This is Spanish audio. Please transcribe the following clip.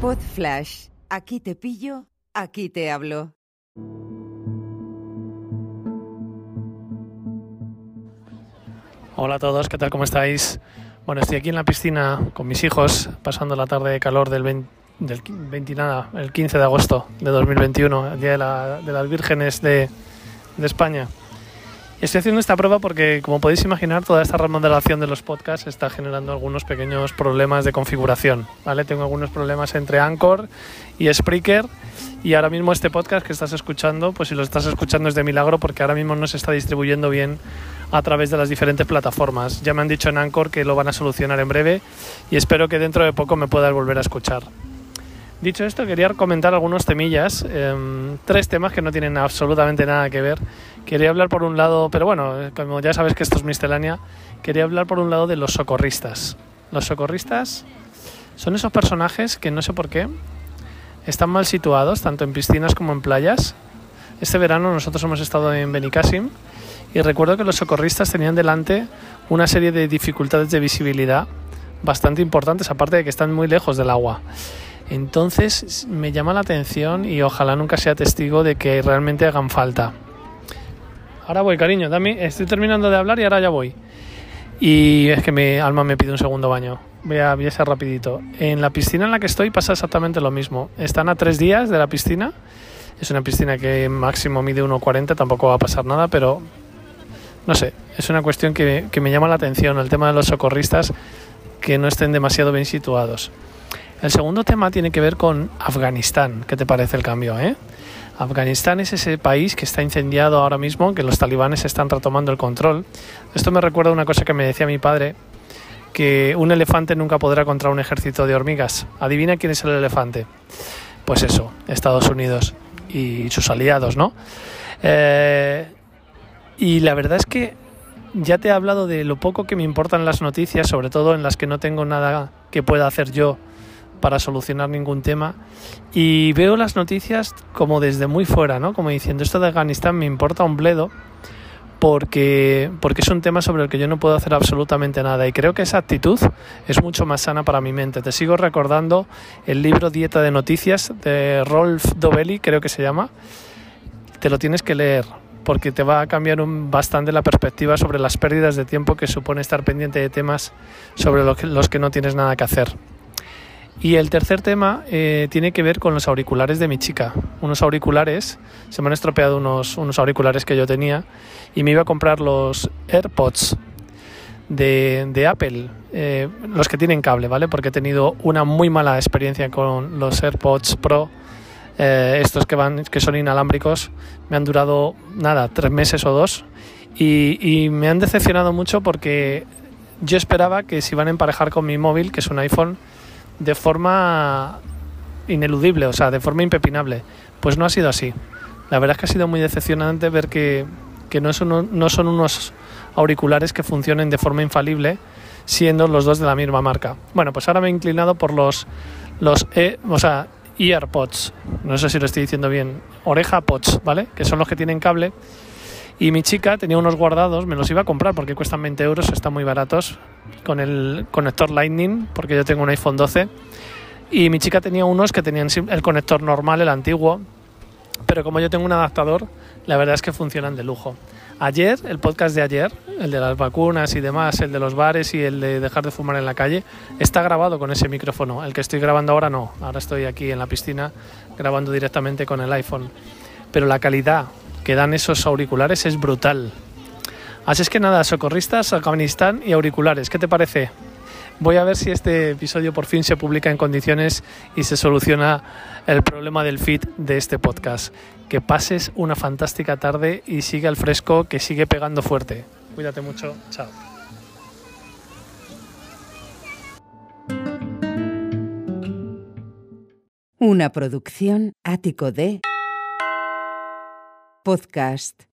Pod Flash. Aquí te pillo, aquí te hablo. Hola a todos, ¿qué tal? ¿Cómo estáis? Bueno, estoy aquí en la piscina con mis hijos, pasando la tarde de calor del, 20, del 20 nada, el 15 de agosto de 2021, el Día de, la, de las Vírgenes de España. Estoy haciendo esta prueba porque, como podéis imaginar, toda esta remodelación de los podcasts está generando algunos pequeños problemas de configuración. ¿vale? Tengo algunos problemas entre Anchor y Spreaker y ahora mismo este podcast que estás escuchando, pues si lo estás escuchando es de milagro porque ahora mismo no se está distribuyendo bien a través de las diferentes plataformas. Ya me han dicho en Anchor que lo van a solucionar en breve y espero que dentro de poco me puedas volver a escuchar. Dicho esto, quería comentar algunos temillas, eh, tres temas que no tienen absolutamente nada que ver. Quería hablar por un lado, pero bueno, como ya sabes que esto es miscelánea, quería hablar por un lado de los socorristas. Los socorristas son esos personajes que no sé por qué están mal situados, tanto en piscinas como en playas. Este verano nosotros hemos estado en Benicassim y recuerdo que los socorristas tenían delante una serie de dificultades de visibilidad bastante importantes, aparte de que están muy lejos del agua. Entonces me llama la atención y ojalá nunca sea testigo de que realmente hagan falta. Ahora voy, cariño, dame, estoy terminando de hablar y ahora ya voy. Y es que mi alma me pide un segundo baño. Voy a, voy a ser rapidito. En la piscina en la que estoy pasa exactamente lo mismo. Están a tres días de la piscina. Es una piscina que máximo mide 1,40, tampoco va a pasar nada, pero no sé, es una cuestión que, que me llama la atención, el tema de los socorristas que no estén demasiado bien situados. El segundo tema tiene que ver con Afganistán. ¿Qué te parece el cambio? Eh? Afganistán es ese país que está incendiado ahora mismo, que los talibanes están retomando el control. Esto me recuerda a una cosa que me decía mi padre, que un elefante nunca podrá contra un ejército de hormigas. Adivina quién es el elefante. Pues eso, Estados Unidos y sus aliados, ¿no? Eh, y la verdad es que ya te he hablado de lo poco que me importan las noticias, sobre todo en las que no tengo nada que pueda hacer yo para solucionar ningún tema y veo las noticias como desde muy fuera, ¿no? Como diciendo, esto de Afganistán me importa un bledo porque, porque es un tema sobre el que yo no puedo hacer absolutamente nada y creo que esa actitud es mucho más sana para mi mente. Te sigo recordando el libro Dieta de Noticias de Rolf Dovelli, creo que se llama. Te lo tienes que leer porque te va a cambiar bastante la perspectiva sobre las pérdidas de tiempo que supone estar pendiente de temas sobre los que no tienes nada que hacer. Y el tercer tema eh, tiene que ver con los auriculares de mi chica. Unos auriculares, se me han estropeado unos, unos auriculares que yo tenía y me iba a comprar los AirPods de, de Apple, eh, los que tienen cable, ¿vale? Porque he tenido una muy mala experiencia con los AirPods Pro. Eh, estos que van que son inalámbricos me han durado nada tres meses o dos y, y me han decepcionado mucho porque yo esperaba que se iban a emparejar con mi móvil que es un iPhone de forma ineludible, o sea, de forma impepinable. Pues no ha sido así. La verdad es que ha sido muy decepcionante ver que, que no, son, no son unos auriculares que funcionen de forma infalible, siendo los dos de la misma marca. Bueno, pues ahora me he inclinado por los, los e, o sea, EarPods, no sé si lo estoy diciendo bien, oreja pods, ¿vale? Que son los que tienen cable. Y mi chica tenía unos guardados, me los iba a comprar porque cuestan 20 euros, están muy baratos, con el conector Lightning, porque yo tengo un iPhone 12. Y mi chica tenía unos que tenían el conector normal, el antiguo, pero como yo tengo un adaptador, la verdad es que funcionan de lujo. Ayer, el podcast de ayer, el de las vacunas y demás, el de los bares y el de dejar de fumar en la calle, está grabado con ese micrófono. El que estoy grabando ahora no. Ahora estoy aquí en la piscina grabando directamente con el iPhone. Pero la calidad que dan esos auriculares es brutal. Así es que nada, socorristas, Afganistán y auriculares. ¿Qué te parece? Voy a ver si este episodio por fin se publica en condiciones y se soluciona el problema del feed de este podcast. Que pases una fantástica tarde y sigue al fresco que sigue pegando fuerte. Cuídate mucho. Chao. Una producción ático de podcast